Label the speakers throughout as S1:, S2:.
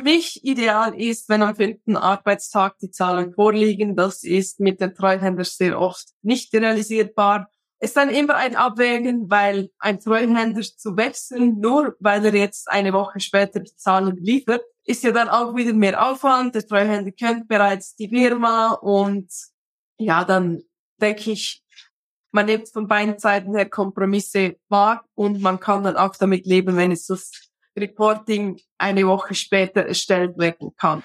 S1: für mich ideal ist, wenn am fünften Arbeitstag die Zahlen vorliegen. Das ist mit den Treuhändern sehr oft nicht realisierbar. Es ist dann immer ein Abwägen, weil ein Treuhänder zu wechseln, nur weil er jetzt eine Woche später die Zahlen liefert, ist ja dann auch wieder mehr Aufwand. Der Treuhänder kennt bereits die Firma und ja, dann denke ich, man nimmt von beiden Seiten her Kompromisse wahr und man kann dann auch damit leben, wenn es das Reporting eine Woche später erstellt werden kann.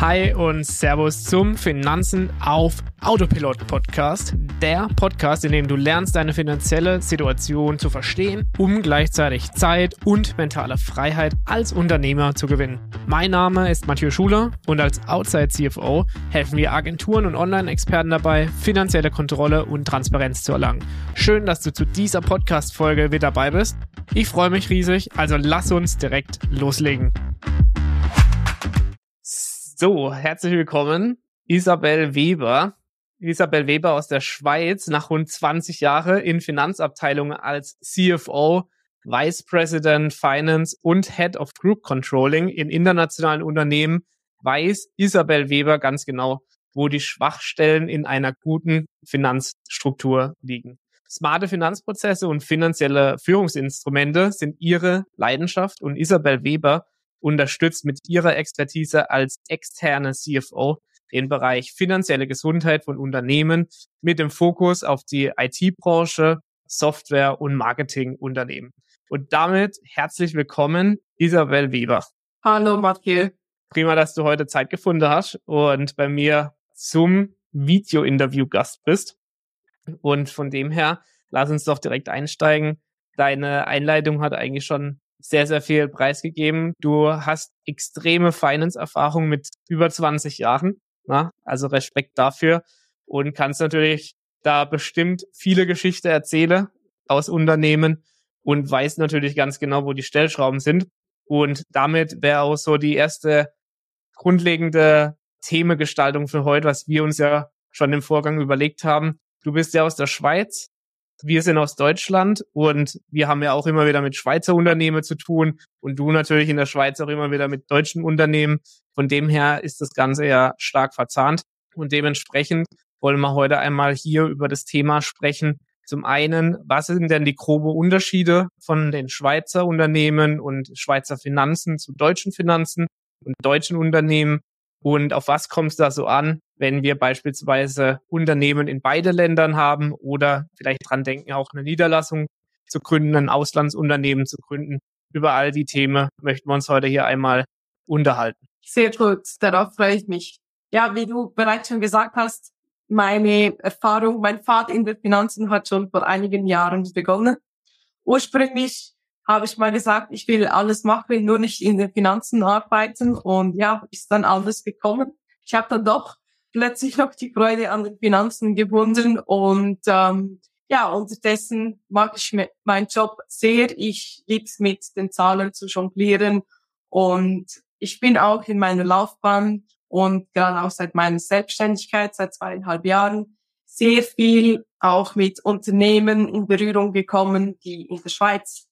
S2: Hi und Servus zum Finanzen auf Autopilot Podcast. Der Podcast, in dem du lernst, deine finanzielle Situation zu verstehen, um gleichzeitig Zeit und mentale Freiheit als Unternehmer zu gewinnen. Mein Name ist Mathieu Schuler und als Outside CFO helfen wir Agenturen und Online-Experten dabei, finanzielle Kontrolle und Transparenz zu erlangen. Schön, dass du zu dieser Podcast-Folge wieder dabei bist. Ich freue mich riesig, also lass uns direkt loslegen. So, herzlich willkommen, Isabel Weber. Isabel Weber aus der Schweiz, nach rund 20 Jahre in Finanzabteilungen als CFO, Vice President Finance und Head of Group Controlling in internationalen Unternehmen, weiß Isabel Weber ganz genau, wo die Schwachstellen in einer guten Finanzstruktur liegen. Smarte Finanzprozesse und finanzielle Führungsinstrumente sind ihre Leidenschaft und Isabel Weber unterstützt mit ihrer Expertise als externe CFO den Bereich finanzielle Gesundheit von Unternehmen mit dem Fokus auf die IT-Branche, Software- und Marketingunternehmen. Und damit herzlich willkommen, Isabel Weber.
S1: Hallo, Mathieu.
S2: Prima, dass du heute Zeit gefunden hast und bei mir zum Video-Interview Gast bist. Und von dem her, lass uns doch direkt einsteigen. Deine Einleitung hat eigentlich schon sehr, sehr viel preisgegeben. Du hast extreme Finance-Erfahrung mit über 20 Jahren. Na? Also Respekt dafür und kannst natürlich da bestimmt viele Geschichten erzählen aus Unternehmen und weiß natürlich ganz genau, wo die Stellschrauben sind. Und damit wäre auch so die erste grundlegende Themengestaltung für heute, was wir uns ja schon im Vorgang überlegt haben. Du bist ja aus der Schweiz, wir sind aus Deutschland und wir haben ja auch immer wieder mit Schweizer Unternehmen zu tun und du natürlich in der Schweiz auch immer wieder mit deutschen Unternehmen. Von dem her ist das Ganze ja stark verzahnt und dementsprechend wollen wir heute einmal hier über das Thema sprechen. Zum einen, was sind denn die grobe Unterschiede von den Schweizer Unternehmen und Schweizer Finanzen zu deutschen Finanzen und deutschen Unternehmen? Und auf was kommt es da so an, wenn wir beispielsweise Unternehmen in beide Ländern haben oder vielleicht dran denken, auch eine Niederlassung zu gründen, ein Auslandsunternehmen zu gründen. Über all die Themen möchten wir uns heute hier einmal unterhalten.
S1: Sehr gut, darauf freue ich mich. Ja, wie du bereits schon gesagt hast, meine Erfahrung, mein Pfad in den Finanzen hat schon vor einigen Jahren begonnen. Ursprünglich habe ich mal gesagt, ich will alles machen, nur nicht in den Finanzen arbeiten. Und ja, ist dann alles gekommen. Ich habe dann doch plötzlich noch die Freude an den Finanzen gefunden und ähm, ja, unterdessen mag ich meinen Job sehr. Ich liebe es mit den Zahlen zu jonglieren und ich bin auch in meiner Laufbahn und gerade auch seit meiner Selbstständigkeit, seit zweieinhalb Jahren, sehr viel auch mit Unternehmen in Berührung gekommen, die in der Schweiz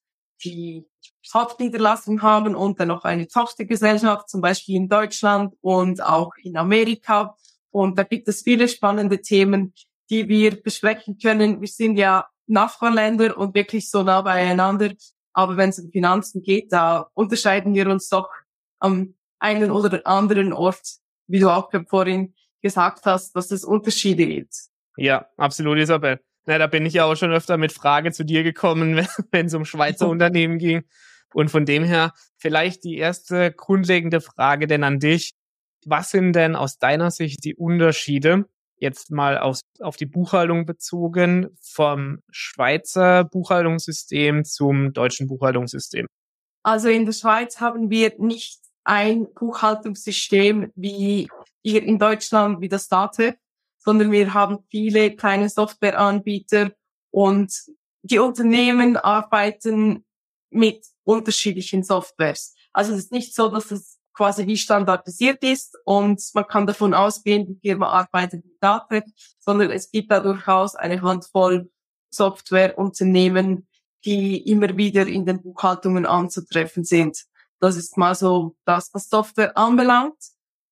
S1: die Hauptniederlassung haben und dann noch eine Tochtergesellschaft, zum Beispiel in Deutschland und auch in Amerika. Und da gibt es viele spannende Themen, die wir besprechen können. Wir sind ja Nachbarländer und wirklich so nah beieinander. Aber wenn es um Finanzen geht, da unterscheiden wir uns doch am einen oder anderen Ort, wie du auch vorhin gesagt hast, dass es Unterschiede gibt.
S2: Ja, absolut, Isabel. Na, da bin ich ja auch schon öfter mit Frage zu dir gekommen, wenn es um Schweizer Unternehmen ging. Und von dem her vielleicht die erste grundlegende Frage denn an dich. Was sind denn aus deiner Sicht die Unterschiede, jetzt mal auf, auf die Buchhaltung bezogen, vom Schweizer Buchhaltungssystem zum deutschen Buchhaltungssystem?
S1: Also in der Schweiz haben wir nicht ein Buchhaltungssystem wie hier in Deutschland, wie das DATEV, sondern wir haben viele kleine Softwareanbieter und die Unternehmen arbeiten mit unterschiedlichen Softwares. Also es ist nicht so, dass es quasi wie standardisiert ist und man kann davon ausgehen, die Firma arbeitet mit Daten, sondern es gibt da durchaus eine Handvoll Softwareunternehmen, die immer wieder in den Buchhaltungen anzutreffen sind. Das ist mal so das, was Software anbelangt.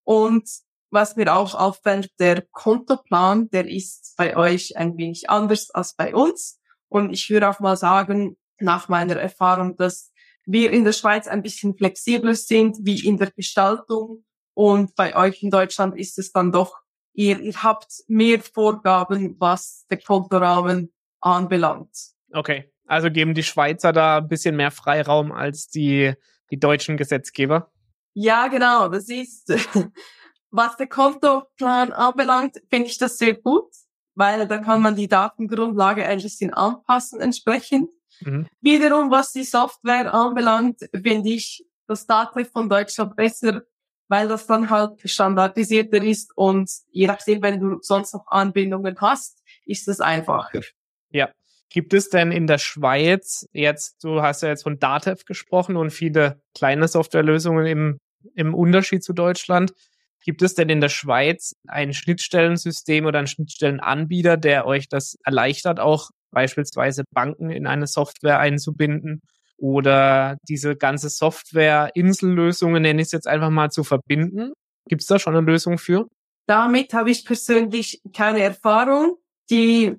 S1: Und was mir auch auffällt, der Kontoplan, der ist bei euch ein wenig anders als bei uns. Und ich würde auch mal sagen, nach meiner Erfahrung, dass wir in der Schweiz ein bisschen flexibler sind wie in der Gestaltung. Und bei euch in Deutschland ist es dann doch, ihr, ihr habt mehr Vorgaben, was der Kontorahmen anbelangt.
S2: Okay, also geben die Schweizer da ein bisschen mehr Freiraum als die, die deutschen Gesetzgeber?
S1: Ja, genau. Das ist, was der Kontoplan anbelangt, finde ich das sehr gut, weil da kann man die Datengrundlage ein bisschen anpassen entsprechend. Mhm. Wiederum, was die Software anbelangt, finde ich das Datenlicht von Deutschland besser, weil das dann halt standardisierter ist und je nachdem, wenn du sonst noch Anbindungen hast, ist es einfacher.
S2: Ja. Gibt es denn in der Schweiz jetzt, du hast ja jetzt von Datev gesprochen und viele kleine Softwarelösungen im, im Unterschied zu Deutschland. Gibt es denn in der Schweiz ein Schnittstellensystem oder einen Schnittstellenanbieter, der euch das erleichtert, auch beispielsweise Banken in eine Software einzubinden oder diese ganze Software-Insellösungen, nenne ich es jetzt einfach mal, zu verbinden? Gibt es da schon eine Lösung für?
S1: Damit habe ich persönlich keine Erfahrung. Die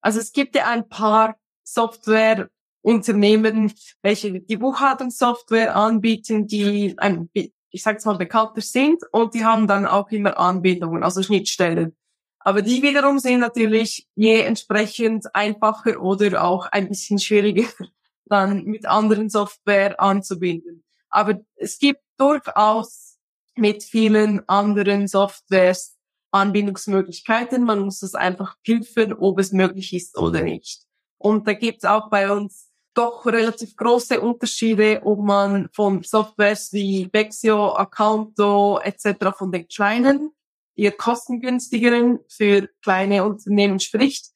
S1: also es gibt ja ein paar Softwareunternehmen, welche die Buchhaltungssoftware anbieten, die ein, ich sage mal bekannter sind und die haben dann auch immer Anbindungen, also Schnittstellen. Aber die wiederum sind natürlich je entsprechend einfacher oder auch ein bisschen schwieriger dann mit anderen Software anzubinden. Aber es gibt durchaus mit vielen anderen Softwares Anbindungsmöglichkeiten. Man muss es einfach prüfen, ob es möglich ist oder nicht. Und da gibt es auch bei uns doch relativ große Unterschiede, ob man von Softwares wie Bexio, Accounto etc. von den kleinen, eher kostengünstigeren für kleine Unternehmen spricht,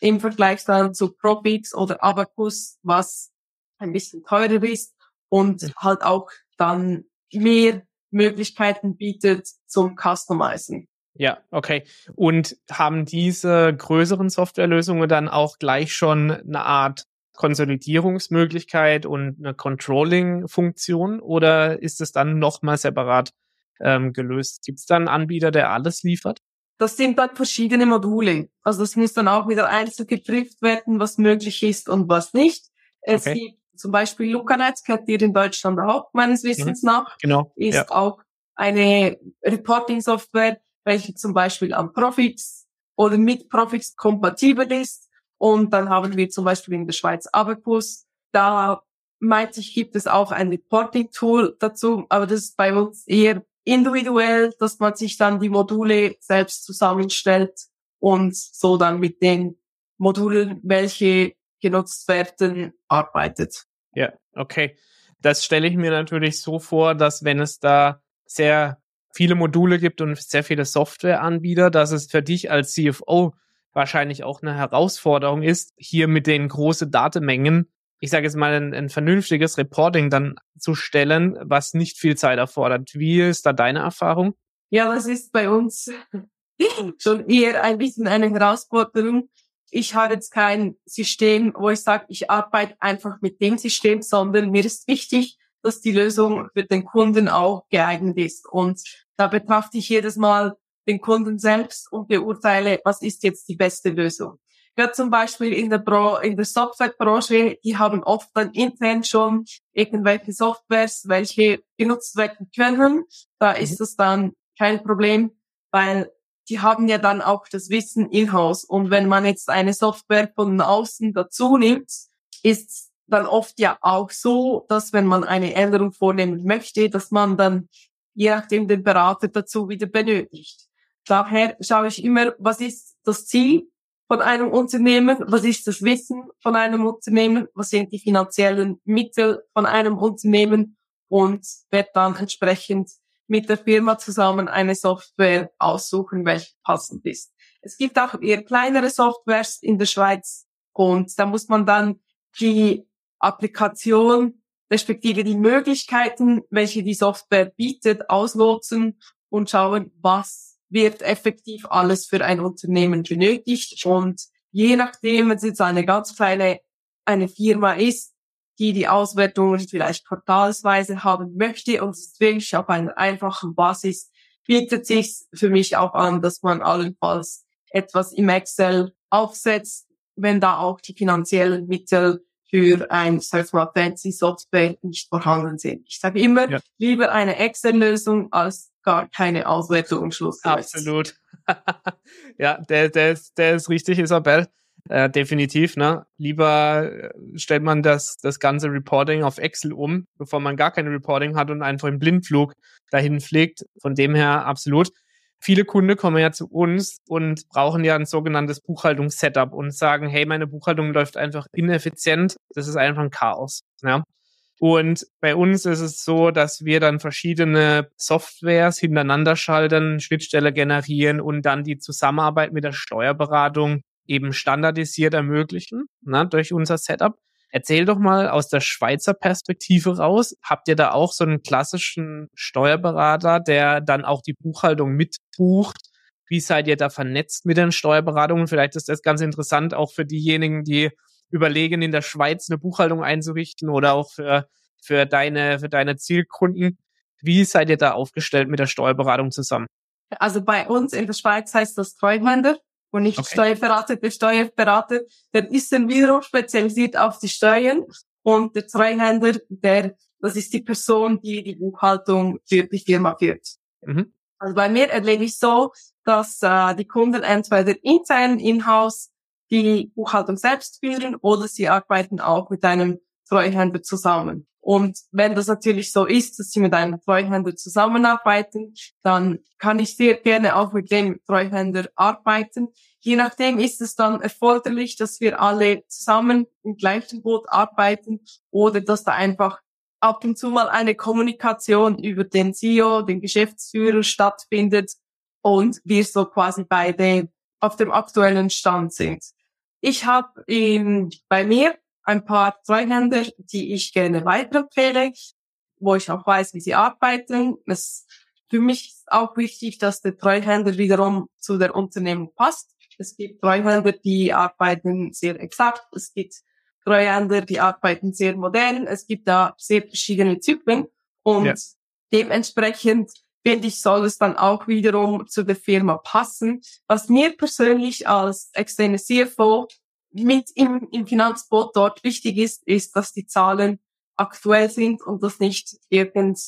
S1: im Vergleich dann zu Profix oder Abacus, was ein bisschen teurer ist und halt auch dann mehr Möglichkeiten bietet zum Customizen.
S2: Ja, okay. Und haben diese größeren Softwarelösungen dann auch gleich schon eine Art Konsolidierungsmöglichkeit und eine Controlling-Funktion oder ist es dann nochmal separat ähm, gelöst? Gibt es dann einen Anbieter, der alles liefert?
S1: Das sind dann verschiedene Module. Also das muss dann auch wieder einzeln geprüft werden, was möglich ist und was nicht. Es okay. gibt zum Beispiel LucaNet, kennt ihr in Deutschland auch, meines Wissens mhm. nach.
S2: Genau.
S1: Ist ja. auch eine Reporting-Software, welche zum Beispiel am Profix oder mit Profix kompatibel ist. Und dann haben wir zum Beispiel in der Schweiz Abacus. Da meinte ich, gibt es auch ein Reporting-Tool dazu, aber das ist bei uns eher individuell, dass man sich dann die Module selbst zusammenstellt und so dann mit den Modulen, welche genutzt werden, arbeitet.
S2: Ja, okay. Das stelle ich mir natürlich so vor, dass wenn es da sehr viele Module gibt und sehr viele Softwareanbieter, dass es für dich als CFO wahrscheinlich auch eine Herausforderung ist, hier mit den großen Datenmengen, ich sage jetzt mal, ein, ein, vernünftiges Reporting dann zu stellen, was nicht viel Zeit erfordert. Wie ist da deine Erfahrung?
S1: Ja, das ist bei uns schon eher ein bisschen eine Herausforderung. Ich habe jetzt kein System, wo ich sage, ich arbeite einfach mit dem System, sondern mir ist wichtig, dass die Lösung für den Kunden auch geeignet ist. Und da betrachte ich jedes Mal den Kunden selbst und beurteile, was ist jetzt die beste Lösung. Ja, zum Beispiel in der, Bro in der Softwarebranche, die haben oft dann intern schon irgendwelche Softwares, welche genutzt werden können. Da mhm. ist das dann kein Problem, weil die haben ja dann auch das Wissen in-house. Und wenn man jetzt eine Software von außen dazu nimmt, ist dann oft ja auch so, dass wenn man eine Änderung vornehmen möchte, dass man dann je nachdem den Berater dazu wieder benötigt. Daher schaue ich immer, was ist das Ziel von einem Unternehmen, was ist das Wissen von einem Unternehmen, was sind die finanziellen Mittel von einem Unternehmen und werde dann entsprechend mit der Firma zusammen eine Software aussuchen, welche passend ist. Es gibt auch eher kleinere Softwares in der Schweiz und da muss man dann die Applikation respektive die Möglichkeiten, welche die Software bietet, ausloten und schauen, was wird effektiv alles für ein Unternehmen benötigt. Und je nachdem, wenn es jetzt eine ganz kleine eine Firma ist, die die Auswertungen vielleicht quartalsweise haben möchte und es wirklich auf einer einfachen Basis bietet sich für mich auch an, dass man allenfalls etwas im Excel aufsetzt, wenn da auch die finanziellen Mittel für ein sag mal, fancy Software nicht vorhanden sind. Ich sage immer, ja. lieber eine Excel-Lösung als gar keine Auswertung am Schluss.
S2: Absolut. ja, der, der, ist, der ist richtig, Isabel. Äh, definitiv, ne? Lieber äh, stellt man das, das ganze Reporting auf Excel um, bevor man gar kein Reporting hat und einfach im Blindflug dahin fliegt. Von dem her absolut. Viele Kunden kommen ja zu uns und brauchen ja ein sogenanntes Buchhaltungssetup und sagen, hey, meine Buchhaltung läuft einfach ineffizient. Das ist einfach ein Chaos. Ja? Und bei uns ist es so, dass wir dann verschiedene Softwares hintereinander schalten, Schnittstelle generieren und dann die Zusammenarbeit mit der Steuerberatung eben standardisiert ermöglichen ne, durch unser Setup. Erzähl doch mal aus der Schweizer Perspektive raus. Habt ihr da auch so einen klassischen Steuerberater, der dann auch die Buchhaltung mitbucht? Wie seid ihr da vernetzt mit den Steuerberatungen? Vielleicht ist das ganz interessant auch für diejenigen, die überlegen, in der Schweiz eine Buchhaltung einzurichten oder auch für, für deine, für deine Zielkunden. Wie seid ihr da aufgestellt mit der Steuerberatung zusammen?
S1: Also bei uns in der Schweiz heißt das Treuhänder und nicht okay. Steuerberater. Der Steuerberater, der ist dann wiederum spezialisiert auf die Steuern und der Treuhänder, der, das ist die Person, die die Buchhaltung für die Firma führt. Mhm. Also bei mir erlebe ich so, dass äh, die Kunden entweder intern in-house die Buchhaltung selbst führen oder sie arbeiten auch mit einem Treuhänder zusammen. Und wenn das natürlich so ist, dass sie mit einem Treuhänder zusammenarbeiten, dann kann ich sehr gerne auch mit dem Treuhänder arbeiten. Je nachdem ist es dann erforderlich, dass wir alle zusammen im gleichen Boot arbeiten oder dass da einfach ab und zu mal eine Kommunikation über den CEO, den Geschäftsführer stattfindet und wir so quasi beide auf dem aktuellen Stand sind. Ich habe bei mir ein paar Treuhänder, die ich gerne weiterempfehle, wo ich auch weiß, wie sie arbeiten. Es, für mich ist auch wichtig, dass der Treuhänder wiederum zu der Unternehmung passt. Es gibt Treuhänder, die arbeiten sehr exakt. Es gibt Treuhänder, die arbeiten sehr modern. Es gibt da sehr verschiedene Typen und ja. dementsprechend finde ich, soll es dann auch wiederum zu der Firma passen. Was mir persönlich als externe CFO mit im, im Finanzboot dort wichtig ist, ist, dass die Zahlen aktuell sind und dass nicht irgend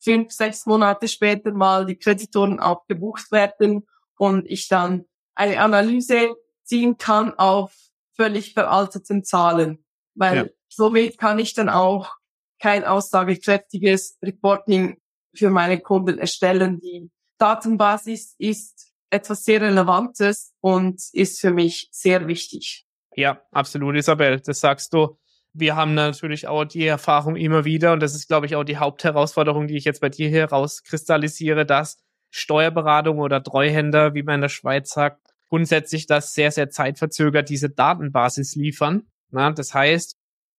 S1: fünf, sechs Monate später mal die Kreditoren abgebucht werden und ich dann eine Analyse ziehen kann auf völlig veralteten Zahlen. Weil ja. somit kann ich dann auch kein aussagekräftiges Reporting für meine Kunden erstellen. Die Datenbasis ist etwas sehr Relevantes und ist für mich sehr wichtig.
S2: Ja, absolut, Isabel. Das sagst du. Wir haben natürlich auch die Erfahrung immer wieder, und das ist, glaube ich, auch die Hauptherausforderung, die ich jetzt bei dir hier rauskristallisiere, dass Steuerberatung oder Treuhänder, wie man in der Schweiz sagt, grundsätzlich das sehr, sehr zeitverzögert diese Datenbasis liefern. Na, das heißt,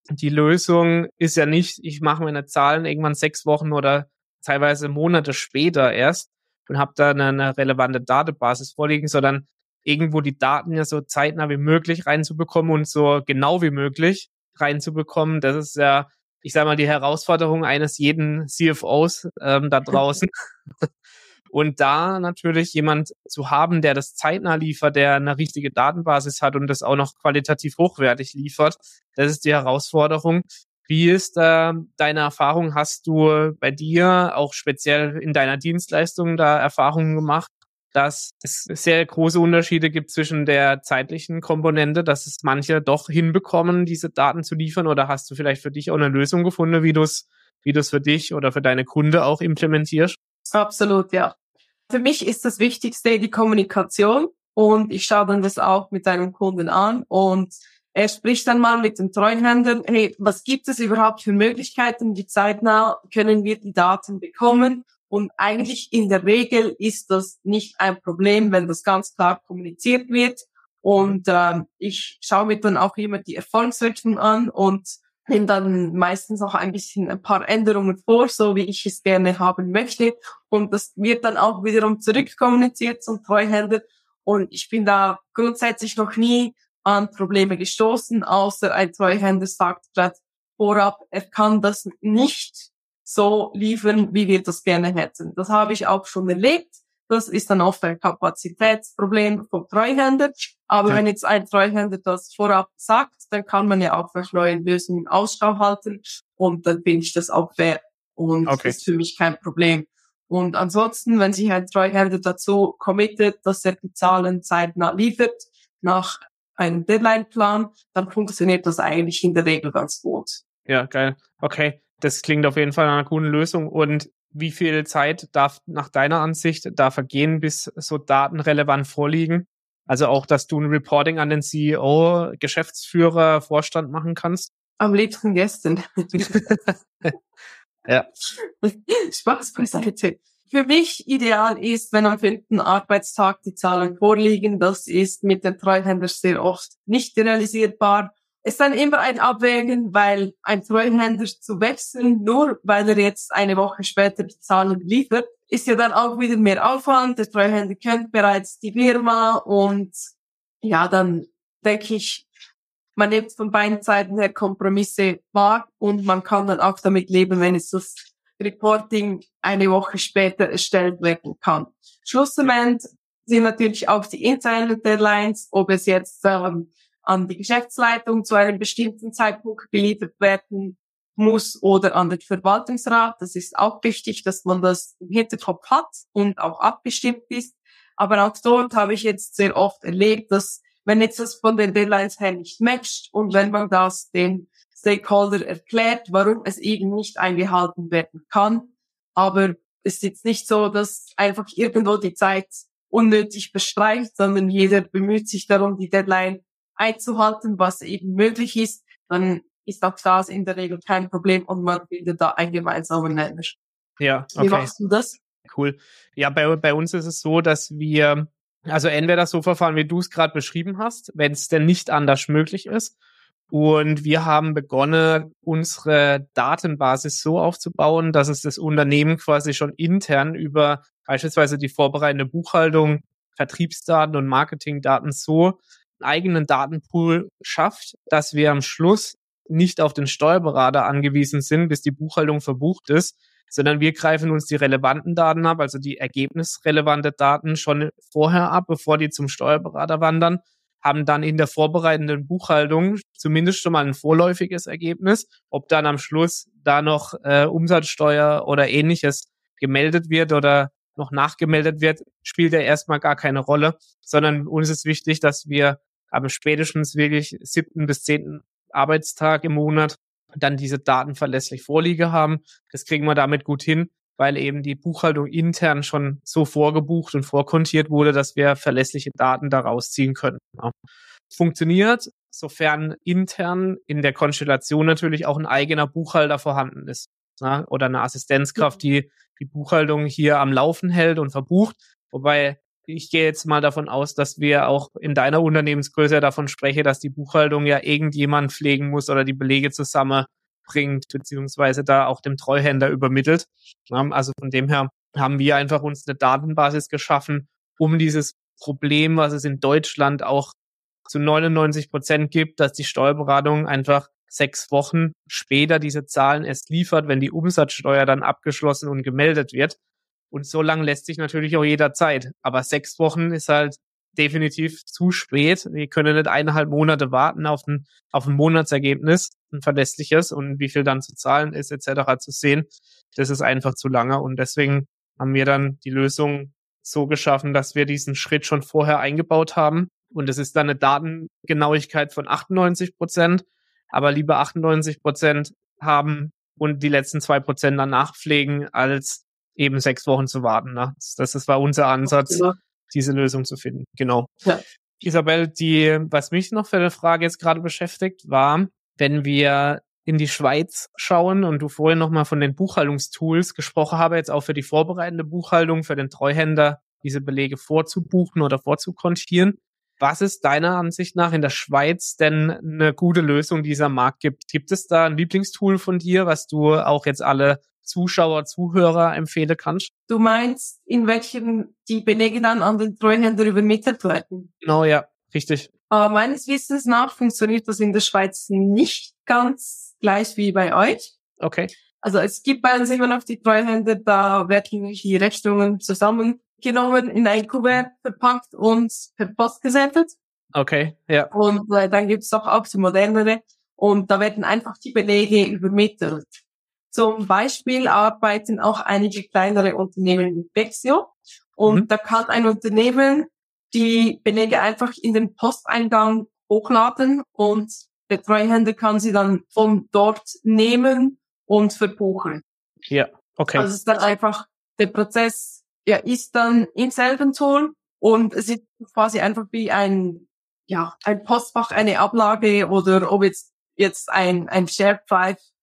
S2: die Lösung ist ja nicht, ich mache meine Zahlen irgendwann sechs Wochen oder teilweise Monate später erst und habe da eine, eine relevante Datenbasis vorliegen, sondern irgendwo die Daten ja so zeitnah wie möglich reinzubekommen und so genau wie möglich reinzubekommen. Das ist ja, ich sage mal, die Herausforderung eines jeden CFOs ähm, da draußen. und da natürlich jemand zu haben, der das zeitnah liefert, der eine richtige Datenbasis hat und das auch noch qualitativ hochwertig liefert, das ist die Herausforderung. Wie ist äh, deine Erfahrung? Hast du bei dir auch speziell in deiner Dienstleistung da Erfahrungen gemacht, dass es sehr große Unterschiede gibt zwischen der zeitlichen Komponente, dass es manche doch hinbekommen, diese Daten zu liefern? Oder hast du vielleicht für dich auch eine Lösung gefunden, wie du es wie für dich oder für deine Kunde auch implementierst?
S1: Absolut, ja. Für mich ist das Wichtigste die Kommunikation und ich schaue dann das auch mit deinem Kunden an und er spricht dann mal mit den Treuhändern, hey, was gibt es überhaupt für Möglichkeiten, wie zeitnah können wir die Daten bekommen und eigentlich in der Regel ist das nicht ein Problem, wenn das ganz klar kommuniziert wird. Und äh, ich schaue mir dann auch immer die Erfolgsrechnung an und nehme dann meistens auch ein bisschen ein paar Änderungen vor, so wie ich es gerne haben möchte. Und das wird dann auch wiederum zurückkommuniziert zum Treuhänder. Und ich bin da grundsätzlich noch nie an Probleme gestoßen, außer ein Treuhänder sagt gerade, vorab, er kann das nicht so liefern, wie wir das gerne hätten. Das habe ich auch schon erlebt. Das ist dann oft ein Kapazitätsproblem vom Treuhänder. Aber ja. wenn jetzt ein Treuhänder das vorab sagt, dann kann man ja auch für neue Lösungen Ausschau halten. Und dann finde ich das auch fair. Und okay. das ist für mich kein Problem. Und ansonsten, wenn sich ein Treuhänder dazu committet, dass er die Zahlen zeitnah liefert, nach einem Deadline-Plan, dann funktioniert das eigentlich in der Regel ganz gut.
S2: Ja, geil. Okay. Das klingt auf jeden Fall nach einer guten Lösung. Und wie viel Zeit darf nach deiner Ansicht da vergehen, bis so Daten relevant vorliegen? Also auch, dass du ein Reporting an den CEO, Geschäftsführer, Vorstand machen kannst?
S1: Am liebsten gestern.
S2: ja.
S1: Spaß beiseite. Für mich ideal ist, wenn am fünften Arbeitstag die Zahlen vorliegen. Das ist mit den Treuhändern sehr oft nicht realisierbar ist dann immer ein Abwägen, weil ein Treuhänder zu wechseln, nur weil er jetzt eine Woche später die Zahlen liefert, ist ja dann auch wieder mehr Aufwand. Der Treuhänder kennt bereits die Firma und ja, dann denke ich, man nimmt von beiden Seiten her Kompromisse wahr und man kann dann auch damit leben, wenn es das Reporting eine Woche später erstellt werden kann. Schlussendlich sind natürlich auch die internen Deadlines, ob es jetzt ähm, an die Geschäftsleitung zu einem bestimmten Zeitpunkt geliefert werden muss oder an den Verwaltungsrat. Das ist auch wichtig, dass man das im Hinterkopf hat und auch abgestimmt ist. Aber auch dort habe ich jetzt sehr oft erlebt, dass wenn jetzt das von den Deadlines her nicht matcht und wenn man das den Stakeholder erklärt, warum es eben nicht eingehalten werden kann, aber es ist jetzt nicht so, dass einfach irgendwo die Zeit unnötig bestreicht, sondern jeder bemüht sich darum, die Deadline einzuhalten, was eben möglich ist, dann ist auch das in der Regel kein Problem und man findet da einen gemeinsamen Nenner.
S2: Ja, okay.
S1: Wie machst du das?
S2: Cool. Ja, bei, bei uns ist es so, dass wir also entweder so verfahren, wie du es gerade beschrieben hast, wenn es denn nicht anders möglich ist. Und wir haben begonnen, unsere Datenbasis so aufzubauen, dass es das Unternehmen quasi schon intern über beispielsweise die vorbereitende Buchhaltung, Vertriebsdaten und Marketingdaten so eigenen Datenpool schafft, dass wir am Schluss nicht auf den Steuerberater angewiesen sind, bis die Buchhaltung verbucht ist, sondern wir greifen uns die relevanten Daten ab, also die ergebnisrelevante Daten schon vorher ab, bevor die zum Steuerberater wandern, haben dann in der vorbereitenden Buchhaltung zumindest schon mal ein vorläufiges Ergebnis. Ob dann am Schluss da noch äh, Umsatzsteuer oder ähnliches gemeldet wird oder noch nachgemeldet wird, spielt ja erstmal gar keine Rolle, sondern uns ist wichtig, dass wir aber spätestens wirklich siebten bis zehnten Arbeitstag im Monat dann diese Daten verlässlich vorliege haben. Das kriegen wir damit gut hin, weil eben die Buchhaltung intern schon so vorgebucht und vorkontiert wurde, dass wir verlässliche Daten daraus ziehen können. Ja. Funktioniert, sofern intern in der Konstellation natürlich auch ein eigener Buchhalter vorhanden ist. Ja, oder eine Assistenzkraft, die die Buchhaltung hier am Laufen hält und verbucht. Wobei ich gehe jetzt mal davon aus, dass wir auch in deiner Unternehmensgröße davon sprechen, dass die Buchhaltung ja irgendjemand pflegen muss oder die Belege zusammenbringt, beziehungsweise da auch dem Treuhänder übermittelt. Also von dem her haben wir einfach uns eine Datenbasis geschaffen, um dieses Problem, was es in Deutschland auch zu 99 Prozent gibt, dass die Steuerberatung einfach sechs Wochen später diese Zahlen erst liefert, wenn die Umsatzsteuer dann abgeschlossen und gemeldet wird. Und so lang lässt sich natürlich auch jederzeit. Aber sechs Wochen ist halt definitiv zu spät. Wir können nicht eineinhalb Monate warten auf ein, auf ein Monatsergebnis, ein verlässliches und wie viel dann zu zahlen ist etc. zu sehen. Das ist einfach zu lange und deswegen haben wir dann die Lösung so geschaffen, dass wir diesen Schritt schon vorher eingebaut haben. Und es ist dann eine Datengenauigkeit von 98 Prozent, aber lieber 98 Prozent haben und die letzten zwei Prozent danach pflegen, als eben sechs Wochen zu warten. Ne? Das, das war unser Ansatz, ja. diese Lösung zu finden. Genau. Ja. Isabel, die, was mich noch für eine Frage jetzt gerade beschäftigt, war, wenn wir in die Schweiz schauen und du vorhin nochmal von den Buchhaltungstools gesprochen habe, jetzt auch für die vorbereitende Buchhaltung, für den Treuhänder, diese Belege vorzubuchen oder vorzukontieren. Was ist deiner Ansicht nach in der Schweiz denn eine gute Lösung, die dieser Markt gibt? Gibt es da ein Lieblingstool von dir, was du auch jetzt alle Zuschauer, Zuhörer empfehlen kannst?
S1: Du meinst, in welchem die Belege dann an den Treuhänder übermittelt werden?
S2: Genau, ja, richtig.
S1: Aber meines Wissens nach funktioniert das in der Schweiz nicht ganz gleich wie bei euch.
S2: Okay.
S1: Also es gibt bei uns immer noch die Treuhänder, da werden die Rechnungen zusammengenommen, in ein Kuvert verpackt und per Post gesendet.
S2: Okay, ja.
S1: Und äh, dann gibt es auch, auch die modernere und da werden einfach die Belege übermittelt. Zum Beispiel arbeiten auch einige kleinere Unternehmen mit Bexio und mhm. da kann ein Unternehmen die Belege einfach in den Posteingang hochladen und der Treuhänder kann sie dann von dort nehmen und verbuchen.
S2: Ja, okay.
S1: Also es ist dann einfach, der Prozess ja, ist dann im selben Ton und es ist quasi einfach wie ein, ja, ein Postfach, eine Ablage oder ob jetzt, jetzt ein, ein Shared-File.
S2: Ja,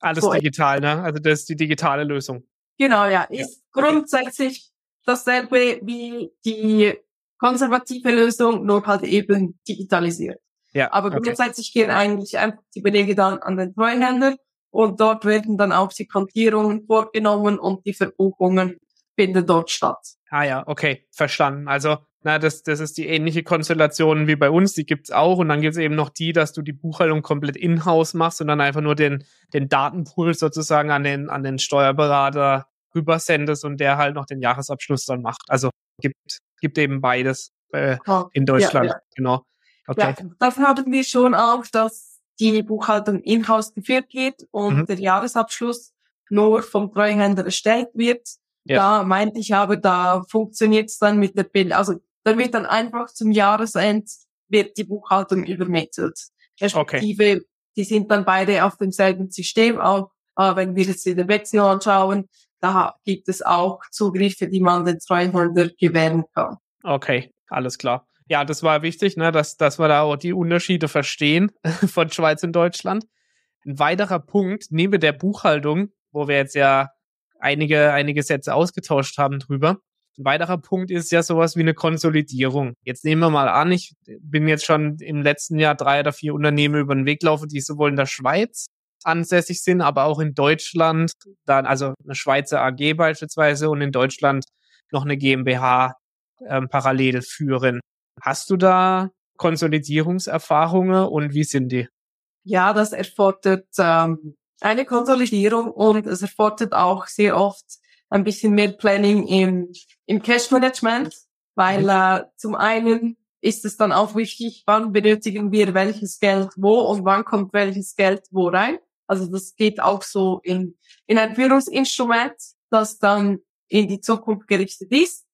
S2: alles so digital, ne? Also das ist die digitale Lösung.
S1: Genau, ja. Ist ja. grundsätzlich dasselbe wie die konservative Lösung, nur halt eben digitalisiert. Ja, Aber okay. grundsätzlich gehen eigentlich einfach die Belege dann an den Treuhänder und dort werden dann auch die Kontierungen vorgenommen und die Verbuchungen finden dort statt.
S2: Ah ja, okay, verstanden. Also na, das, das ist die ähnliche Konstellation wie bei uns, die gibt's auch. Und dann gibt's eben noch die, dass du die Buchhaltung komplett in-house machst und dann einfach nur den, den Datenpool sozusagen an den, an den Steuerberater rübersendest und der halt noch den Jahresabschluss dann macht. Also gibt, gibt eben beides äh, oh, in Deutschland. Ja, ja. Genau.
S1: Okay. Ja, das haben wir schon auch, dass die Buchhaltung in-house geführt wird und mhm. der Jahresabschluss nur vom Treuhänder erstellt wird. Ja. Da meinte ich aber, da funktioniert es dann mit der Bild. Also dann wird dann einfach zum Jahresend wird die Buchhaltung übermittelt. Respektive, okay. die sind dann beide auf demselben System auch. Aber wenn wir jetzt in der Wechsel anschauen, da gibt es auch Zugriffe, die man den Treuhänder gewähren kann.
S2: Okay, alles klar ja, das war wichtig, ne, dass, dass wir da auch die Unterschiede verstehen von Schweiz und Deutschland. Ein weiterer Punkt, neben der Buchhaltung, wo wir jetzt ja einige, einige Sätze ausgetauscht haben drüber, ein weiterer Punkt ist ja sowas wie eine Konsolidierung. Jetzt nehmen wir mal an, ich bin jetzt schon im letzten Jahr drei oder vier Unternehmen über den Weg laufen, die sowohl in der Schweiz ansässig sind, aber auch in Deutschland, dann also eine Schweizer AG beispielsweise und in Deutschland noch eine GmbH ähm, parallel führen. Hast du da Konsolidierungserfahrungen und wie sind die?
S1: Ja, das erfordert ähm, eine Konsolidierung und es erfordert auch sehr oft ein bisschen mehr Planning im, im Cash Management, weil mhm. äh, zum einen ist es dann auch wichtig, wann benötigen wir welches Geld wo und wann kommt welches Geld wo rein. Also das geht auch so in, in ein Führungsinstrument, das dann in die Zukunft gerichtet ist.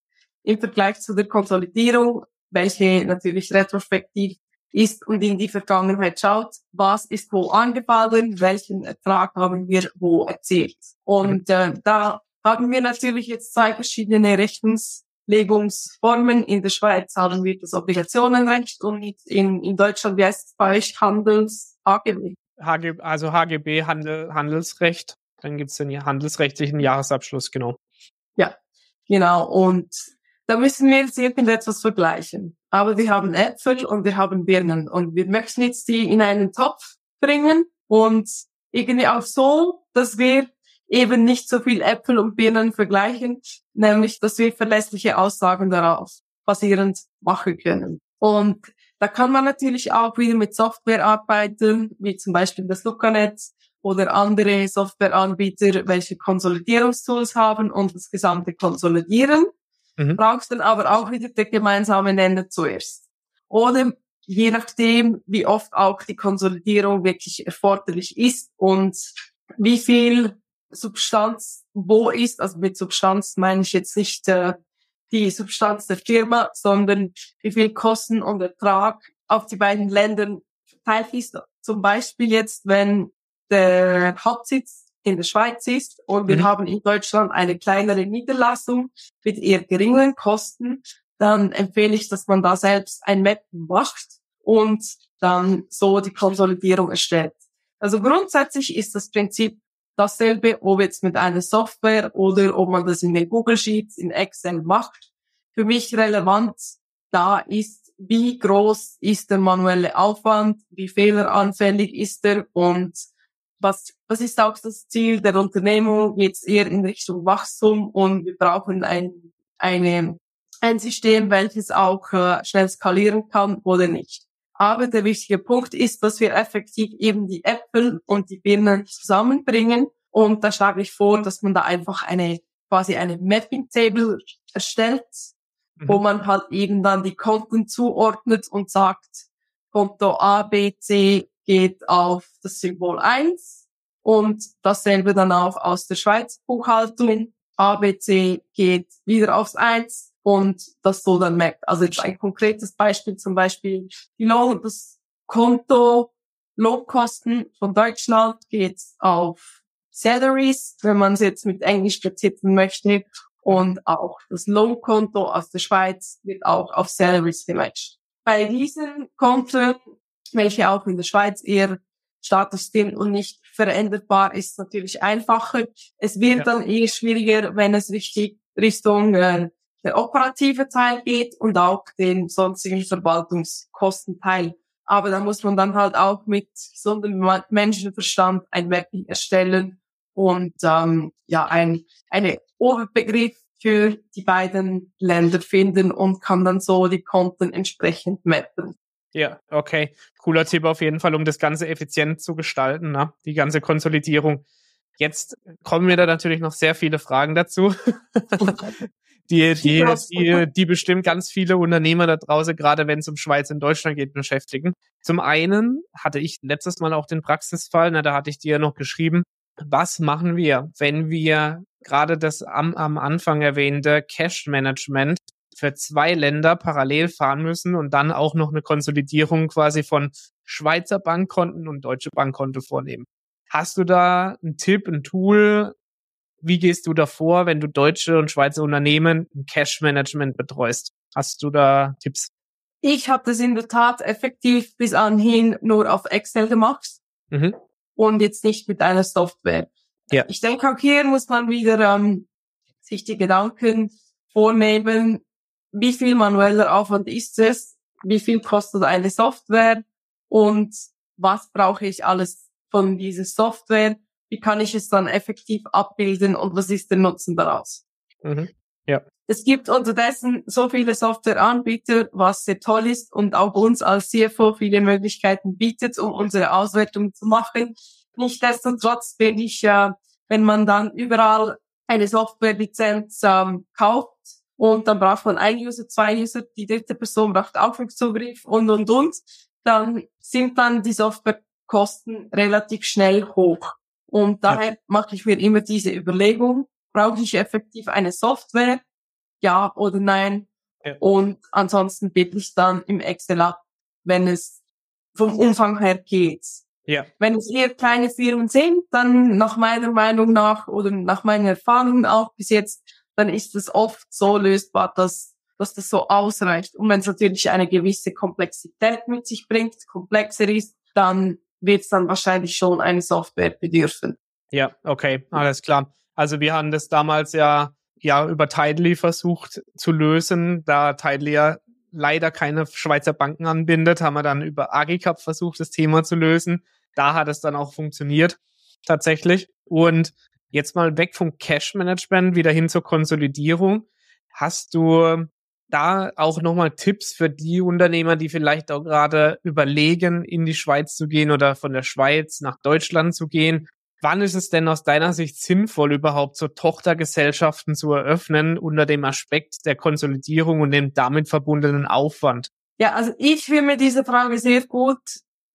S1: Im Vergleich zu der Konsolidierung welche natürlich retrospektiv ist und in die Vergangenheit schaut, was ist wo angefallen, welchen Ertrag haben wir wo erzielt. Und äh, da haben wir natürlich jetzt zwei verschiedene Rechnungslegungsformen. In der Schweiz haben wir das Obligationenrecht und in, in Deutschland, wie heißt es bei euch, Handels
S2: HGB. HG, also HGB, Handel, Handelsrecht. Dann gibt's den handelsrechtlichen Jahresabschluss, genau.
S1: Ja, genau. Und da müssen wir jetzt irgendetwas vergleichen. Aber wir haben Äpfel und wir haben Birnen und wir möchten jetzt die in einen Topf bringen und irgendwie auch so, dass wir eben nicht so viel Äpfel und Birnen vergleichen, nämlich dass wir verlässliche Aussagen darauf basierend machen können. Und da kann man natürlich auch wieder mit Software arbeiten, wie zum Beispiel das Lucanet oder andere Softwareanbieter, welche Konsolidierungstools haben und das gesamte konsolidieren mhm. brauchst dann aber auch wieder der gemeinsame Nenner zuerst. Oder je nachdem, wie oft auch die Konsolidierung wirklich erforderlich ist und wie viel Substanz wo ist. Also mit Substanz meine ich jetzt nicht äh, die Substanz der Firma, sondern wie viel Kosten und Ertrag auf die beiden Ländern verteilt ist. Zum Beispiel jetzt, wenn der Hauptsitz in der Schweiz ist und wir mhm. haben in Deutschland eine kleinere Niederlassung mit eher geringeren Kosten, dann empfehle ich, dass man da selbst ein Mappen macht und dann so die Konsolidierung erstellt. Also grundsätzlich ist das Prinzip dasselbe, ob jetzt mit einer Software oder ob man das in den Google Sheets, in Excel macht. Für mich relevant da ist, wie groß ist der manuelle Aufwand, wie fehleranfällig ist er und was, was ist auch das Ziel der Unternehmung jetzt eher in Richtung Wachstum und wir brauchen ein, eine, ein System, welches auch äh, schnell skalieren kann oder nicht. Aber der wichtige Punkt ist, dass wir effektiv eben die Äpfel und die Birnen zusammenbringen. Und da schlage ich vor, dass man da einfach eine, quasi eine Mapping Table erstellt, mhm. wo man halt eben dann die Konten zuordnet und sagt, Konto A, B, C geht auf das Symbol 1 und dasselbe dann auch aus der Schweiz Buchhaltung. ABC geht wieder aufs 1 und das so dann merkt. Also jetzt ein konkretes Beispiel, zum Beispiel die Lohn, das Konto Lohnkosten von Deutschland geht auf Salaries, wenn man es jetzt mit Englisch betiteln möchte. Und auch das Lohnkonto aus der Schweiz wird auch auf Salaries gematcht. Bei diesen Konten, welche auch in der Schweiz eher Status sind und nicht veränderbar, ist natürlich einfacher. Es wird ja. dann eher schwieriger, wenn es richtig Richtung äh, der operative Teil geht und auch den sonstigen Verwaltungskostenteil. Aber da muss man dann halt auch mit gesundem Menschenverstand ein Mapping erstellen und ähm, ja ein eine Oberbegriff für die beiden Länder finden und kann dann so die Konten entsprechend mappen.
S2: Ja, okay. Cooler Tipp auf jeden Fall, um das Ganze effizient zu gestalten, ne? die ganze Konsolidierung. Jetzt kommen mir da natürlich noch sehr viele Fragen dazu, die, die, die, die bestimmt ganz viele Unternehmer da draußen, gerade wenn es um Schweiz und Deutschland geht, beschäftigen. Zum einen hatte ich letztes Mal auch den Praxisfall, na, da hatte ich dir ja noch geschrieben, was machen wir, wenn wir gerade das am, am Anfang erwähnte Cash Management für zwei Länder parallel fahren müssen und dann auch noch eine Konsolidierung quasi von Schweizer Bankkonten und deutsche Bankkonto vornehmen. Hast du da einen Tipp, ein Tool? Wie gehst du da vor, wenn du deutsche und Schweizer Unternehmen im Cash Management betreust? Hast du da Tipps?
S1: Ich habe das in der Tat effektiv bis anhin nur auf Excel gemacht mhm. und jetzt nicht mit einer Software. Ja. Ich denke, auch hier muss man wieder ähm, sich die Gedanken vornehmen, wie viel manueller Aufwand ist es, wie viel kostet eine Software und was brauche ich alles von dieser Software, wie kann ich es dann effektiv abbilden und was ist der Nutzen daraus. Mhm. Ja. Es gibt unterdessen so viele Softwareanbieter, was sehr toll ist und auch uns als CFO viele Möglichkeiten bietet, um unsere Auswertung zu machen. Nichtsdestotrotz bin ich, äh, wenn man dann überall eine Softwarelizenz ähm, kauft, und dann braucht man ein User, zwei User, die dritte Person braucht auch Zugriff und, und, und. Dann sind dann die Softwarekosten relativ schnell hoch. Und daher ja. mache ich mir immer diese Überlegung, brauche ich effektiv eine Software? Ja oder nein? Ja. Und ansonsten bitte ich dann im Excel ab, wenn es vom Umfang her geht. Ja. Wenn es eher kleine Firmen sind, dann nach meiner Meinung nach oder nach meiner Erfahrung auch bis jetzt dann ist es oft so lösbar, dass, dass das so ausreicht. Und wenn es natürlich eine gewisse Komplexität mit sich bringt, komplexer ist, dann wird es dann wahrscheinlich schon eine Software bedürfen.
S2: Ja, okay, alles klar. Also wir haben das damals ja, ja über Tidely versucht zu lösen, da Tidely ja leider keine Schweizer Banken anbindet, haben wir dann über Agicap versucht, das Thema zu lösen. Da hat es dann auch funktioniert, tatsächlich. Und Jetzt mal weg vom Cash-Management, wieder hin zur Konsolidierung. Hast du da auch nochmal Tipps für die Unternehmer, die vielleicht auch gerade überlegen, in die Schweiz zu gehen oder von der Schweiz nach Deutschland zu gehen? Wann ist es denn aus deiner Sicht sinnvoll, überhaupt so Tochtergesellschaften zu eröffnen unter dem Aspekt der Konsolidierung und dem damit verbundenen Aufwand?
S1: Ja, also ich will mir diese Frage sehr gut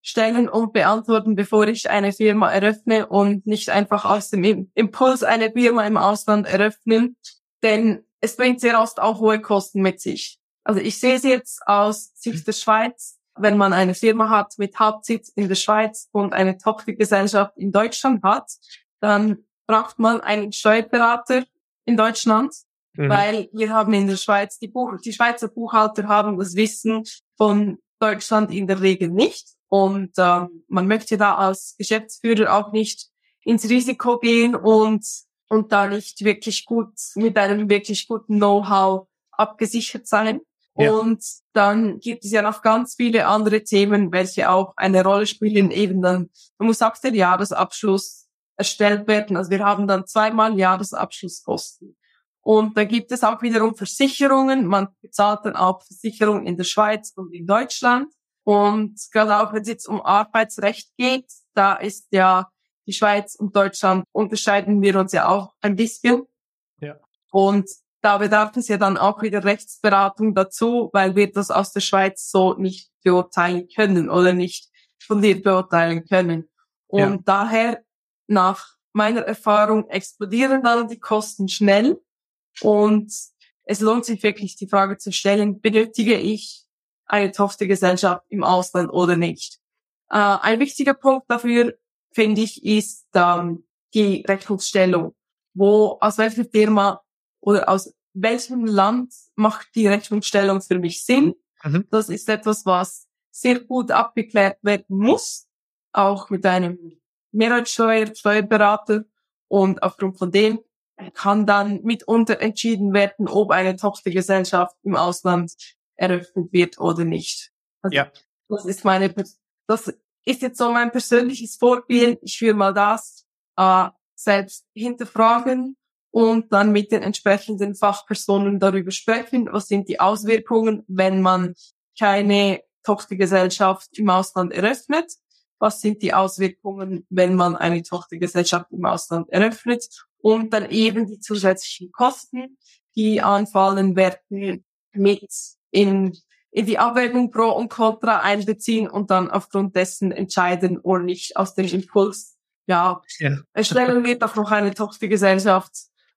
S1: stellen und beantworten, bevor ich eine Firma eröffne und nicht einfach aus dem Impuls eine Firma im Ausland eröffnen, denn es bringt sehr oft auch hohe Kosten mit sich. Also ich sehe es jetzt aus Sicht der Schweiz, wenn man eine Firma hat mit Hauptsitz in der Schweiz und eine Tochtergesellschaft in Deutschland hat, dann braucht man einen Steuerberater in Deutschland, mhm. weil wir haben in der Schweiz, die, Buch die Schweizer Buchhalter haben das Wissen von Deutschland in der Regel nicht. Und ähm, man möchte da als Geschäftsführer auch nicht ins Risiko gehen und, und da nicht wirklich gut mit einem wirklich guten Know-how abgesichert sein. Ja. Und dann gibt es ja noch ganz viele andere Themen, welche auch eine Rolle spielen. Eben dann, man muss auch der Jahresabschluss erstellt werden. Also wir haben dann zweimal Jahresabschlusskosten. Und da gibt es auch wiederum Versicherungen. Man bezahlt dann auch Versicherungen in der Schweiz und in Deutschland. Und gerade auch wenn es jetzt um Arbeitsrecht geht, da ist ja die Schweiz und Deutschland unterscheiden wir uns ja auch ein bisschen.
S2: Ja.
S1: Und da bedarf es ja dann auch wieder Rechtsberatung dazu, weil wir das aus der Schweiz so nicht beurteilen können oder nicht von dir beurteilen können. Und ja. daher nach meiner Erfahrung explodieren dann die Kosten schnell und es lohnt sich wirklich die Frage zu stellen, benötige ich eine Tochtergesellschaft im Ausland oder nicht? Äh, ein wichtiger Punkt dafür, finde ich, ist ähm, die Rechnungsstellung. Wo, aus welcher Firma oder aus welchem Land macht die Rechnungsstellung für mich Sinn? Mhm. Das ist etwas, was sehr gut abgeklärt werden muss, auch mit einem Mehrwertsteuer, Steuerberater. Und aufgrund von dem kann dann mitunter entschieden werden, ob eine Tochtergesellschaft im Ausland eröffnet wird oder nicht.
S2: Also ja.
S1: Das ist meine, das ist jetzt so mein persönliches Vorgehen. Ich will mal das äh, selbst hinterfragen und dann mit den entsprechenden Fachpersonen darüber sprechen, was sind die Auswirkungen, wenn man keine Tochtergesellschaft im Ausland eröffnet, was sind die Auswirkungen, wenn man eine Tochtergesellschaft im Ausland eröffnet und dann eben die zusätzlichen Kosten, die anfallen werden, mit in, in die Abwägung pro und contra einbeziehen und dann aufgrund dessen entscheiden oder nicht aus dem Impuls, ja, ja. erstellen wir doch noch eine Tochtergesellschaft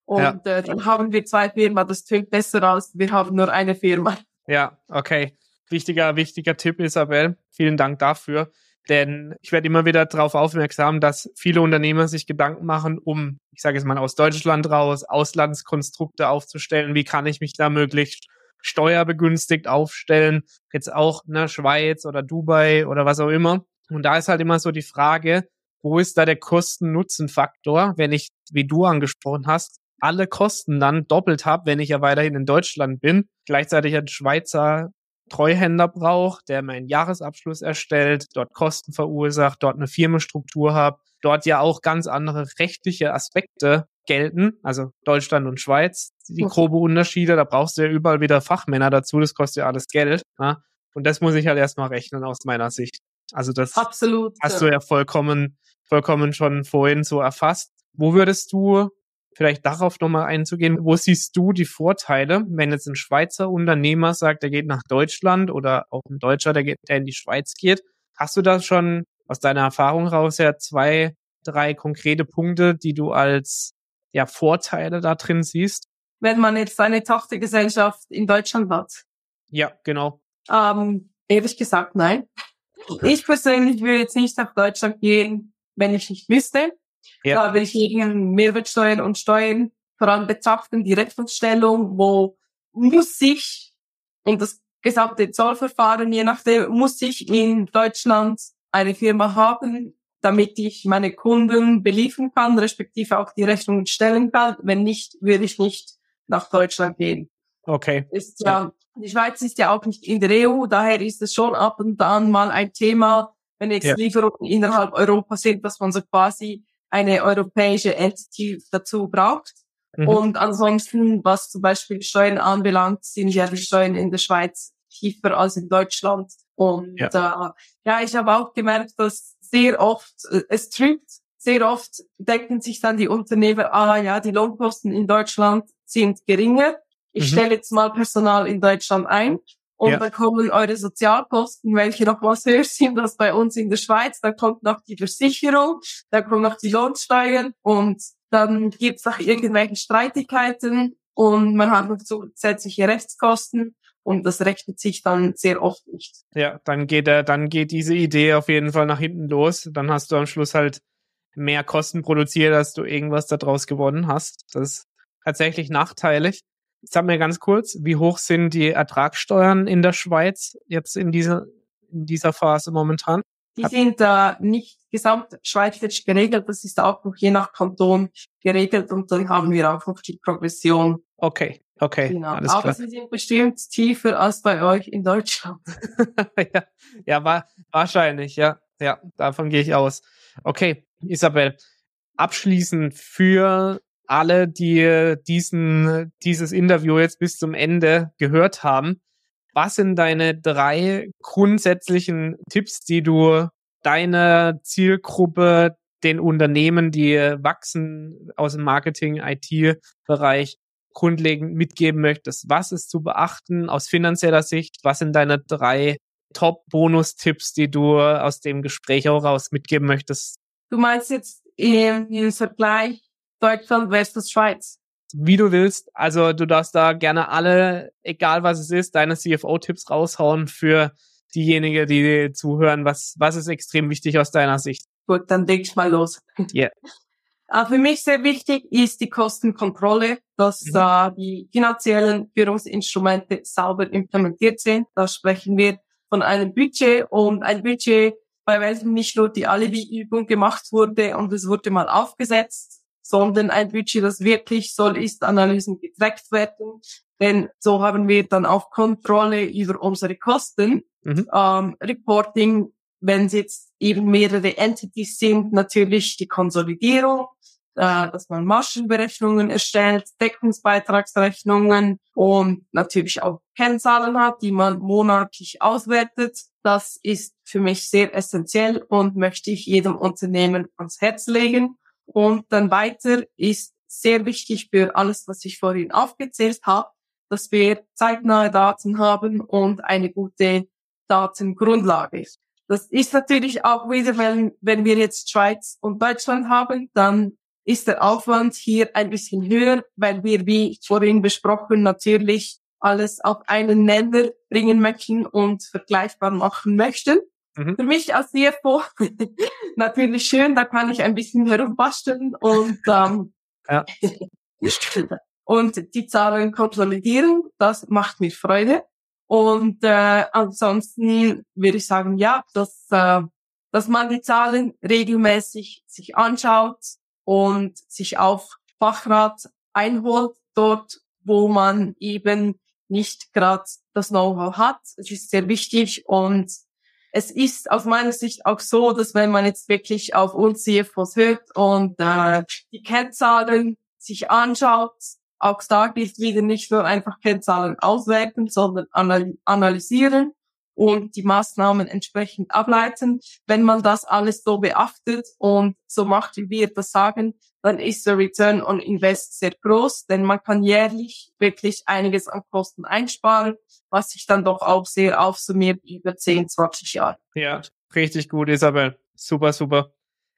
S1: und ja. äh, dann haben wir zwei Firmen, das klingt besser als wir haben nur eine Firma.
S2: Ja, okay. Wichtiger, wichtiger Tipp, Isabel. Vielen Dank dafür. Denn ich werde immer wieder darauf aufmerksam, dass viele Unternehmer sich Gedanken machen, um, ich sage es mal, aus Deutschland raus, Auslandskonstrukte aufzustellen. Wie kann ich mich da möglichst steuerbegünstigt aufstellen? Jetzt auch ne, Schweiz oder Dubai oder was auch immer. Und da ist halt immer so die Frage, wo ist da der Kosten-Nutzen-Faktor, wenn ich, wie du angesprochen hast, alle Kosten dann doppelt habe, wenn ich ja weiterhin in Deutschland bin, gleichzeitig ein Schweizer Treuhänder braucht, der meinen Jahresabschluss erstellt, dort Kosten verursacht, dort eine Firmenstruktur habe, dort ja auch ganz andere rechtliche Aspekte gelten, also Deutschland und Schweiz, die grobe Unterschiede, da brauchst du ja überall wieder Fachmänner dazu, das kostet ja alles Geld. Ja? Und das muss ich halt erstmal rechnen aus meiner Sicht. Also das
S1: Absolut,
S2: hast ja. du ja vollkommen, vollkommen schon vorhin so erfasst. Wo würdest du vielleicht darauf nochmal einzugehen. Wo siehst du die Vorteile, wenn jetzt ein Schweizer Unternehmer sagt, der geht nach Deutschland oder auch ein Deutscher, der, geht, der in die Schweiz geht? Hast du da schon aus deiner Erfahrung raus ja zwei, drei konkrete Punkte, die du als ja, Vorteile da drin siehst?
S1: Wenn man jetzt eine Tochtergesellschaft in Deutschland hat.
S2: Ja, genau.
S1: Ähm, ehrlich gesagt, nein. Ich persönlich würde jetzt nicht nach Deutschland gehen, wenn ich nicht wüsste. Ja. Da will ich gegen Mehrwertsteuern und Steuern vor allem betrachten, die Rechnungsstellung, wo muss ich, und das gesamte Zollverfahren, je nachdem, muss ich in Deutschland eine Firma haben, damit ich meine Kunden beliefern kann, respektive auch die Rechnungen stellen kann. Wenn nicht, würde ich nicht nach Deutschland gehen.
S2: Okay.
S1: Ist ja, die Schweiz ist ja auch nicht in der EU, daher ist es schon ab und an mal ein Thema, wenn jetzt ja. Lieferungen innerhalb Europas sind, dass man so quasi eine europäische Entity dazu braucht. Mhm. Und ansonsten, was zum Beispiel Steuern anbelangt, sind ja die Steuern in der Schweiz tiefer als in Deutschland. Und ja, äh, ja ich habe auch gemerkt, dass sehr oft, äh, es trübt, sehr oft denken sich dann die Unternehmer, ah ja, die Lohnkosten in Deutschland sind geringer. Ich mhm. stelle jetzt mal Personal in Deutschland ein und ja. dann kommen eure Sozialkosten, welche noch was höher sind als bei uns in der Schweiz. Dann kommt noch die Versicherung, dann kommen noch die Lohnsteuern und dann gibt es noch irgendwelche Streitigkeiten und man hat noch zusätzliche Rechtskosten und das rechnet sich dann sehr oft nicht.
S2: Ja, dann geht er, dann geht diese Idee auf jeden Fall nach hinten los. Dann hast du am Schluss halt mehr Kosten produziert, als du irgendwas daraus gewonnen hast. Das ist tatsächlich nachteilig. Sag mir ganz kurz, wie hoch sind die Ertragssteuern in der Schweiz jetzt in dieser, in dieser Phase momentan?
S1: Die sind äh, nicht gesamtschweizerisch geregelt, das ist auch noch je nach Kanton geregelt und dann haben wir auch noch die Progression.
S2: Okay, okay.
S1: Genau. Alles Aber klar. sie sind bestimmt tiefer als bei euch in Deutschland.
S2: ja, ja war, wahrscheinlich, ja. Ja, davon gehe ich aus. Okay, Isabel, abschließend für alle, die diesen, dieses Interview jetzt bis zum Ende gehört haben. Was sind deine drei grundsätzlichen Tipps, die du deiner Zielgruppe, den Unternehmen, die wachsen aus dem Marketing, IT-Bereich, grundlegend mitgeben möchtest? Was ist zu beachten aus finanzieller Sicht? Was sind deine drei Top-Bonus-Tipps, die du aus dem Gespräch auch raus mitgeben möchtest?
S1: Du meinst jetzt im, im Vergleich Deutschland versus Schweiz?
S2: Wie du willst. Also du darfst da gerne alle, egal was es ist, deine CFO-Tipps raushauen für diejenigen, die zuhören. Was, was ist extrem wichtig aus deiner Sicht?
S1: Gut, dann leg ich mal los.
S2: Yeah.
S1: Uh, für mich sehr wichtig ist die Kostenkontrolle, dass mhm. uh, die finanziellen Führungsinstrumente sauber implementiert sind. Da sprechen wir von einem Budget und ein Budget, bei welchem nicht nur die Alibi-Übung gemacht wurde und es wurde mal aufgesetzt, sondern ein Budget, das wirklich soll Ist-Analysen getrackt werden. Denn so haben wir dann auch Kontrolle über unsere Kosten. Mhm. Ähm, Reporting, wenn es jetzt eben mehrere Entities sind, natürlich die Konsolidierung, äh, dass man Maschenberechnungen erstellt, Deckungsbeitragsrechnungen und natürlich auch Kennzahlen hat, die man monatlich auswertet. Das ist für mich sehr essentiell und möchte ich jedem Unternehmen ans Herz legen. Und dann weiter ist sehr wichtig für alles, was ich vorhin aufgezählt habe, dass wir zeitnahe Daten haben und eine gute Datengrundlage. Das ist natürlich auch wieder, wenn, wenn wir jetzt Schweiz und Deutschland haben, dann ist der Aufwand hier ein bisschen höher, weil wir, wie vorhin besprochen, natürlich alles auf einen Nenner bringen möchten und vergleichbar machen möchten. Mhm. Für mich als CFO natürlich schön, da kann ich ein bisschen herumbasteln und ähm, ja. und die Zahlen konsolidieren. Das macht mir Freude. Und äh, ansonsten würde ich sagen, ja, dass, äh, dass man die Zahlen regelmäßig sich anschaut, und sich auf Fachrat einholt, dort, wo man eben nicht gerade das Know-how hat. Es ist sehr wichtig und es ist aus meiner Sicht auch so, dass wenn man jetzt wirklich auf uns CFOs hört und äh, die Kennzahlen sich anschaut, auch da gilt wieder nicht nur einfach Kennzahlen auswerten, sondern analysieren und die Maßnahmen entsprechend ableiten. Wenn man das alles so beachtet und so macht, wie wir das sagen, dann ist der Return on Invest sehr groß, denn man kann jährlich wirklich einiges an Kosten einsparen, was sich dann doch auch sehr aufsummiert über 10, 20 Jahre.
S2: Ja, richtig gut, Isabel. Super, super.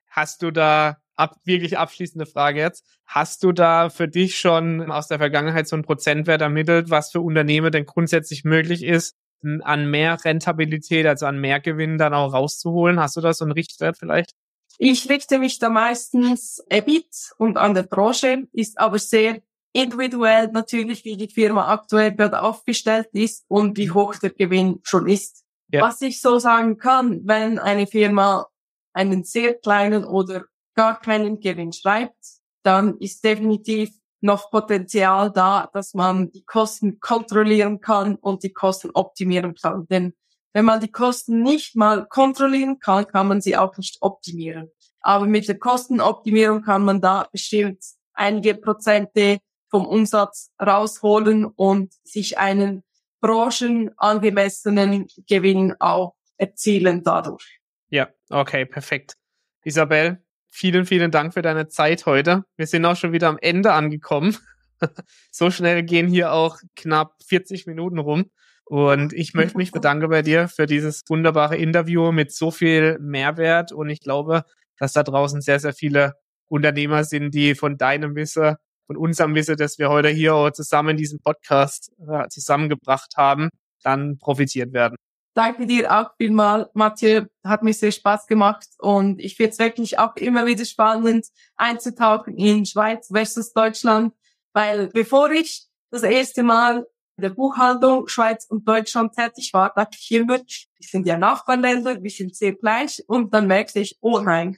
S2: Hast du da ab, wirklich abschließende Frage jetzt. Hast du da für dich schon aus der Vergangenheit so einen Prozentwert ermittelt, was für Unternehmen denn grundsätzlich möglich ist, an mehr Rentabilität, also an mehr Gewinn dann auch rauszuholen? Hast du da so einen Richtwert vielleicht?
S1: Ich richte mich da meistens EBIT und an der Branche, ist aber sehr individuell natürlich, wie die Firma aktuell gerade aufgestellt ist und wie hoch der Gewinn schon ist. Ja. Was ich so sagen kann, wenn eine Firma einen sehr kleinen oder gar keinen Gewinn schreibt, dann ist definitiv noch Potenzial da, dass man die Kosten kontrollieren kann und die Kosten optimieren kann. Denn wenn man die Kosten nicht mal kontrollieren kann, kann man sie auch nicht optimieren. Aber mit der Kostenoptimierung kann man da bestimmt einige Prozente vom Umsatz rausholen und sich einen branchenangemessenen Gewinn auch erzielen dadurch.
S2: Ja, okay, perfekt. Isabel, vielen, vielen Dank für deine Zeit heute. Wir sind auch schon wieder am Ende angekommen. so schnell gehen hier auch knapp 40 Minuten rum. Und ich möchte mich bedanken bei dir für dieses wunderbare Interview mit so viel Mehrwert. Und ich glaube, dass da draußen sehr, sehr viele Unternehmer sind, die von deinem Wissen, von unserem Wissen, das wir heute hier zusammen diesen Podcast äh, zusammengebracht haben, dann profitiert werden.
S1: Danke dir auch vielmal, Mathieu. Hat mir sehr Spaß gemacht und ich finde es wirklich auch immer wieder spannend einzutauchen in Schweiz versus Deutschland, weil bevor ich das erste Mal in der Buchhaltung Schweiz und Deutschland tätig war, dachte ich immer, wir sind ja Nachbarländer, wir sind sehr gleich und dann merkte ich, oh nein,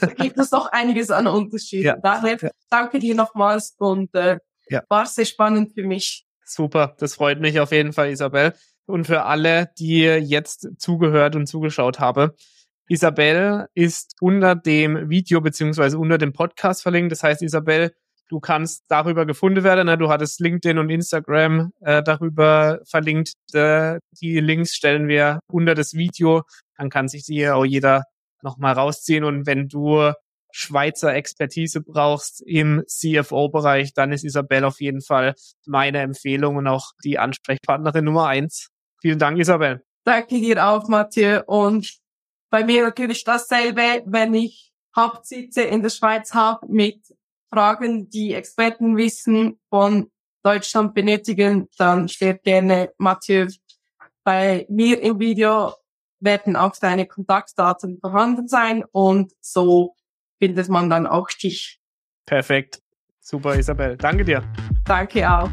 S1: da gibt es doch einiges an Unterschieden. Ja. Daher danke dir nochmals und äh, ja. war sehr spannend für mich.
S2: Super, das freut mich auf jeden Fall, Isabel und für alle, die jetzt zugehört und zugeschaut haben. Isabel ist unter dem Video beziehungsweise unter dem Podcast verlinkt. Das heißt, Isabel, Du kannst darüber gefunden werden. Ne? Du hattest LinkedIn und Instagram äh, darüber verlinkt. Äh, die Links stellen wir unter das Video. Dann kann sich die auch jeder nochmal rausziehen. Und wenn du Schweizer Expertise brauchst im CFO-Bereich, dann ist Isabel auf jeden Fall meine Empfehlung und auch die Ansprechpartnerin Nummer eins. Vielen Dank, Isabel.
S1: Danke dir auch, Mathieu. Und bei mir natürlich dasselbe, wenn ich Hauptsitze in der Schweiz habe mit Fragen, die Expertenwissen von Deutschland benötigen, dann steht gerne Mathieu bei mir im Video werden auch deine Kontaktdaten vorhanden sein und so findet man dann auch dich.
S2: Perfekt. Super, Isabel. Danke dir.
S1: Danke auch.